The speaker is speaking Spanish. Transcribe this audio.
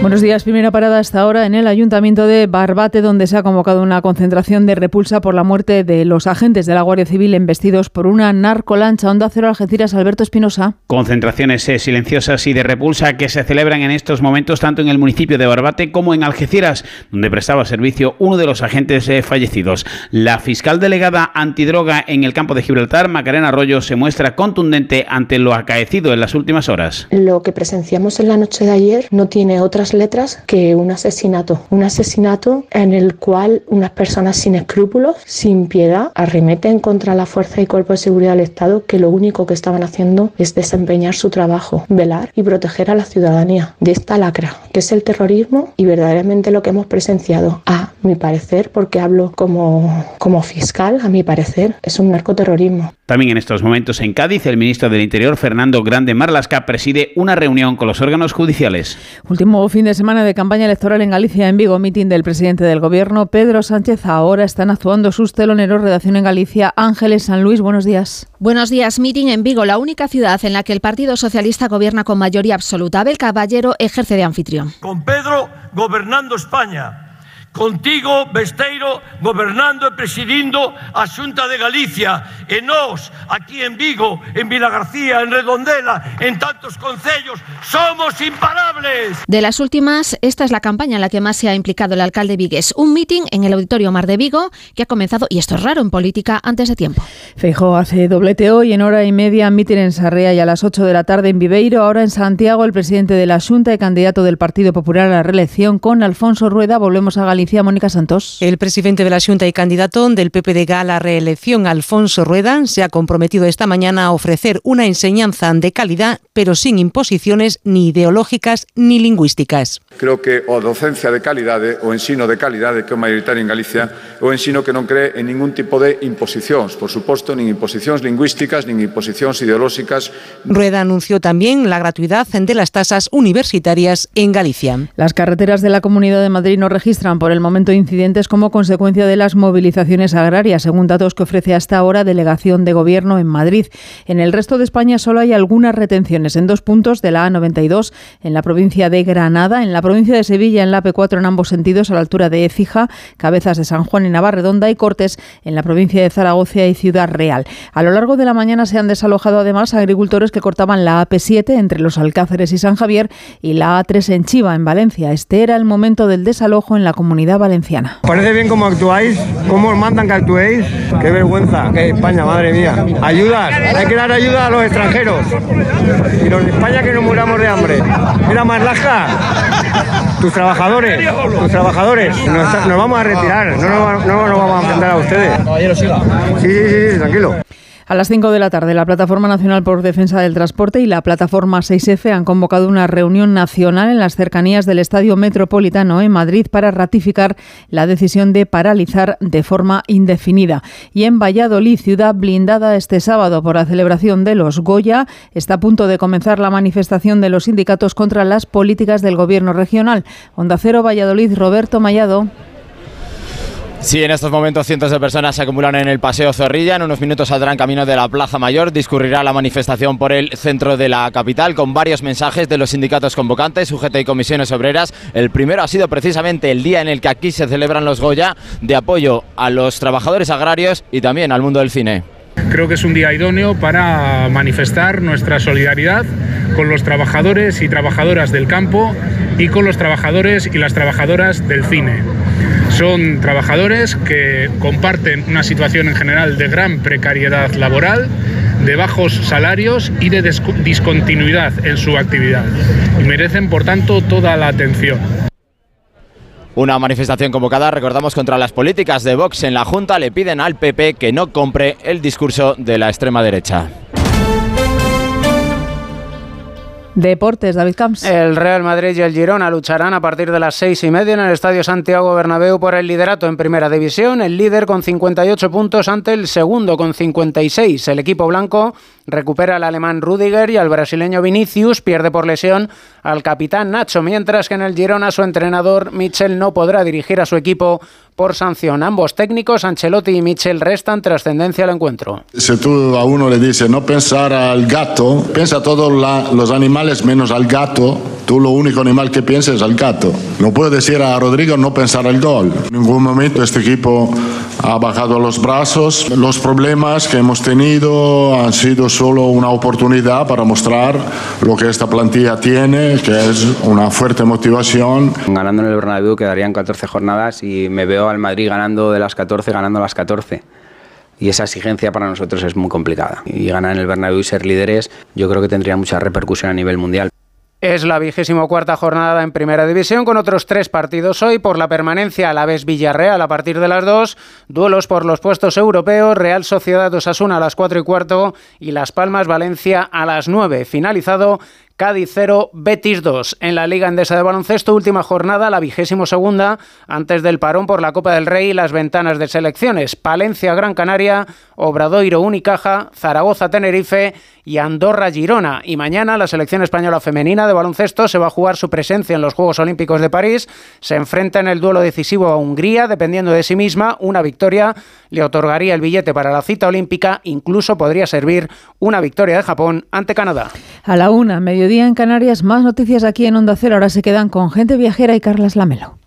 Buenos días. Primera parada hasta ahora en el Ayuntamiento de Barbate, donde se ha convocado una concentración de repulsa por la muerte de los agentes de la Guardia Civil embestidos por una narcolancha. Onda Cero Algeciras, Alberto Espinosa. Concentraciones eh, silenciosas y de repulsa que se celebran en estos momentos tanto en el municipio de Barbate como en Algeciras, donde prestaba servicio uno de los agentes eh, fallecidos. La fiscal delegada antidroga en el campo de Gibraltar, Macarena Arroyo, se muestra contundente ante lo acaecido en las últimas horas. Lo que presenciamos en la noche de ayer no tiene otras letras que un asesinato. Un asesinato en el cual unas personas sin escrúpulos, sin piedad, arremeten contra la fuerza y cuerpo de seguridad del Estado que lo único que estaban haciendo es desempeñar su trabajo, velar y proteger a la ciudadanía de esta lacra, que es el terrorismo y verdaderamente lo que hemos presenciado. A mi parecer, porque hablo como, como fiscal, a mi parecer, es un narcoterrorismo. También en estos momentos en Cádiz, el ministro del Interior, Fernando Grande Marlasca, preside una reunión con los órganos judiciales. Último fin de semana de campaña electoral en Galicia, en Vigo, mitin del presidente del Gobierno, Pedro Sánchez. Ahora están actuando sus teloneros. Redacción en Galicia, Ángeles San Luis. Buenos días. Buenos días. Mitin en Vigo, la única ciudad en la que el Partido Socialista gobierna con mayoría absoluta. Abel Caballero ejerce de anfitrión. Con Pedro gobernando España Contigo, Besteiro, gobernando e presidindo a Xunta de Galicia e nós, aquí en Vigo, en Vilagarcía, en Redondela, en tantos concellos, somos imparables. De las últimas, esta es la campaña en la que más se ha implicado el alcalde Vigues. Un meeting en el Auditorio Mar de Vigo que ha comenzado, y esto es raro en política, antes de tiempo. Feijóo hace doblete hoy en hora y media, meeting en Sarrea y a las 8 de la tarde en Viveiro. Ahora en Santiago, el presidente de la Xunta y candidato del Partido Popular a la reelección con Alfonso Rueda. Volvemos a Galicia Mónica Santos. El presidente de la Junta y candidato del PPD a la reelección, Alfonso Rueda, se ha comprometido esta mañana a ofrecer una enseñanza de calidad, pero sin imposiciones ni ideológicas ni lingüísticas. Creo que o docencia de calidade o ensino de calidade que é mayoritario en Galicia o ensino que non cree en ningún tipo de imposicións, por suposto, nin imposicións lingüísticas, nin imposicións ideolóxicas. Rueda anunció también la gratuidad de las tasas universitarias en Galicia. Las carreteras de la Comunidad de Madrid no registran por el momento incidentes como consecuencia de las movilizaciones agrarias, según datos que ofrece hasta ahora Delegación de Gobierno en Madrid. En el resto de España solo hay algunas retenciones en dos puntos de la A92, en la provincia de Granada, en la provincia de Sevilla, en la P4 en ambos sentidos, a la altura de Écija, Cabezas de San Juan y Navarredonda y Cortes en la provincia de Zaragoza y Ciudad Real. A lo largo de la mañana se han desalojado además agricultores que cortaban la AP7 entre los Alcáceres y San Javier y la A3 en Chiva, en Valencia. Este era el momento del desalojo en la comunidad valenciana. Parece bien cómo actuáis, cómo os mandan que actuéis. Qué vergüenza, que España, madre mía. Ayudas, hay que dar ayuda a los extranjeros. Y los de España que no muramos de hambre. Mira, Marlaska, tus trabajadores, tus trabajadores, nos, vamos a retirar, no nos, no nos vamos a enfrentar a ustedes. Caballero. Sí, sí, sí, tranquilo. A las 5 de la tarde, la Plataforma Nacional por Defensa del Transporte y la Plataforma 6F han convocado una reunión nacional en las cercanías del Estadio Metropolitano en Madrid para ratificar la decisión de paralizar de forma indefinida. Y en Valladolid, ciudad blindada este sábado por la celebración de los Goya, está a punto de comenzar la manifestación de los sindicatos contra las políticas del Gobierno regional. Onda Cero Valladolid, Roberto Mayado. Sí, en estos momentos cientos de personas se acumulan en el Paseo Zorrilla. En unos minutos saldrán camino de la Plaza Mayor. Discurrirá la manifestación por el centro de la capital con varios mensajes de los sindicatos convocantes, UGT y comisiones obreras. El primero ha sido precisamente el día en el que aquí se celebran los Goya de apoyo a los trabajadores agrarios y también al mundo del cine. Creo que es un día idóneo para manifestar nuestra solidaridad con los trabajadores y trabajadoras del campo y con los trabajadores y las trabajadoras del cine. Son trabajadores que comparten una situación en general de gran precariedad laboral, de bajos salarios y de discontinuidad en su actividad y merecen por tanto toda la atención. Una manifestación convocada, recordamos, contra las políticas de Vox en la Junta. Le piden al PP que no compre el discurso de la extrema derecha. Deportes, David Camps. El Real Madrid y el Girona lucharán a partir de las seis y media en el Estadio Santiago Bernabéu por el liderato en Primera División. El líder con 58 puntos ante el segundo con 56. El equipo blanco recupera al alemán Rudiger y al brasileño Vinicius pierde por lesión al capitán Nacho, mientras que en el Girona su entrenador Michel no podrá dirigir a su equipo por sanción. Ambos técnicos, Ancelotti y Michel, restan trascendencia al encuentro. Si tú a uno le dices no pensar al gato, piensa a todos los animales menos al gato, tú lo único animal que piensas es al gato. No puedo decir a Rodrigo no pensar al gol. En ningún momento este equipo ha bajado los brazos. Los problemas que hemos tenido han sido solo una oportunidad para mostrar lo que esta plantilla tiene, que es una fuerte motivación. Ganando en el Bernabéu quedarían 14 jornadas y me veo al Madrid ganando de las 14, ganando las 14 y esa exigencia para nosotros es muy complicada. Y ganar en el Bernabéu y ser líderes yo creo que tendría mucha repercusión a nivel mundial. Es la vigésimo cuarta jornada en Primera División con otros tres partidos hoy por la permanencia a la vez Villarreal a partir de las dos, duelos por los puestos europeos, Real Sociedad Osasuna a las cuatro y cuarto y Las Palmas Valencia a las nueve. Finalizado Cádiz 0, Betis 2. En la Liga Endesa de Baloncesto, última jornada, la vigésimo segunda, antes del parón por la Copa del Rey y las ventanas de selecciones. Palencia, Gran Canaria, Obradoiro, Unicaja, Zaragoza, Tenerife y Andorra, Girona. Y mañana la selección española femenina de baloncesto se va a jugar su presencia en los Juegos Olímpicos de París. Se enfrenta en el duelo decisivo a Hungría, dependiendo de sí misma. Una victoria le otorgaría el billete para la cita olímpica, incluso podría servir una victoria de Japón ante Canadá. A la una, medio día en Canarias, más noticias aquí en Onda Cero. Ahora se quedan con gente viajera y Carlas Lamelo.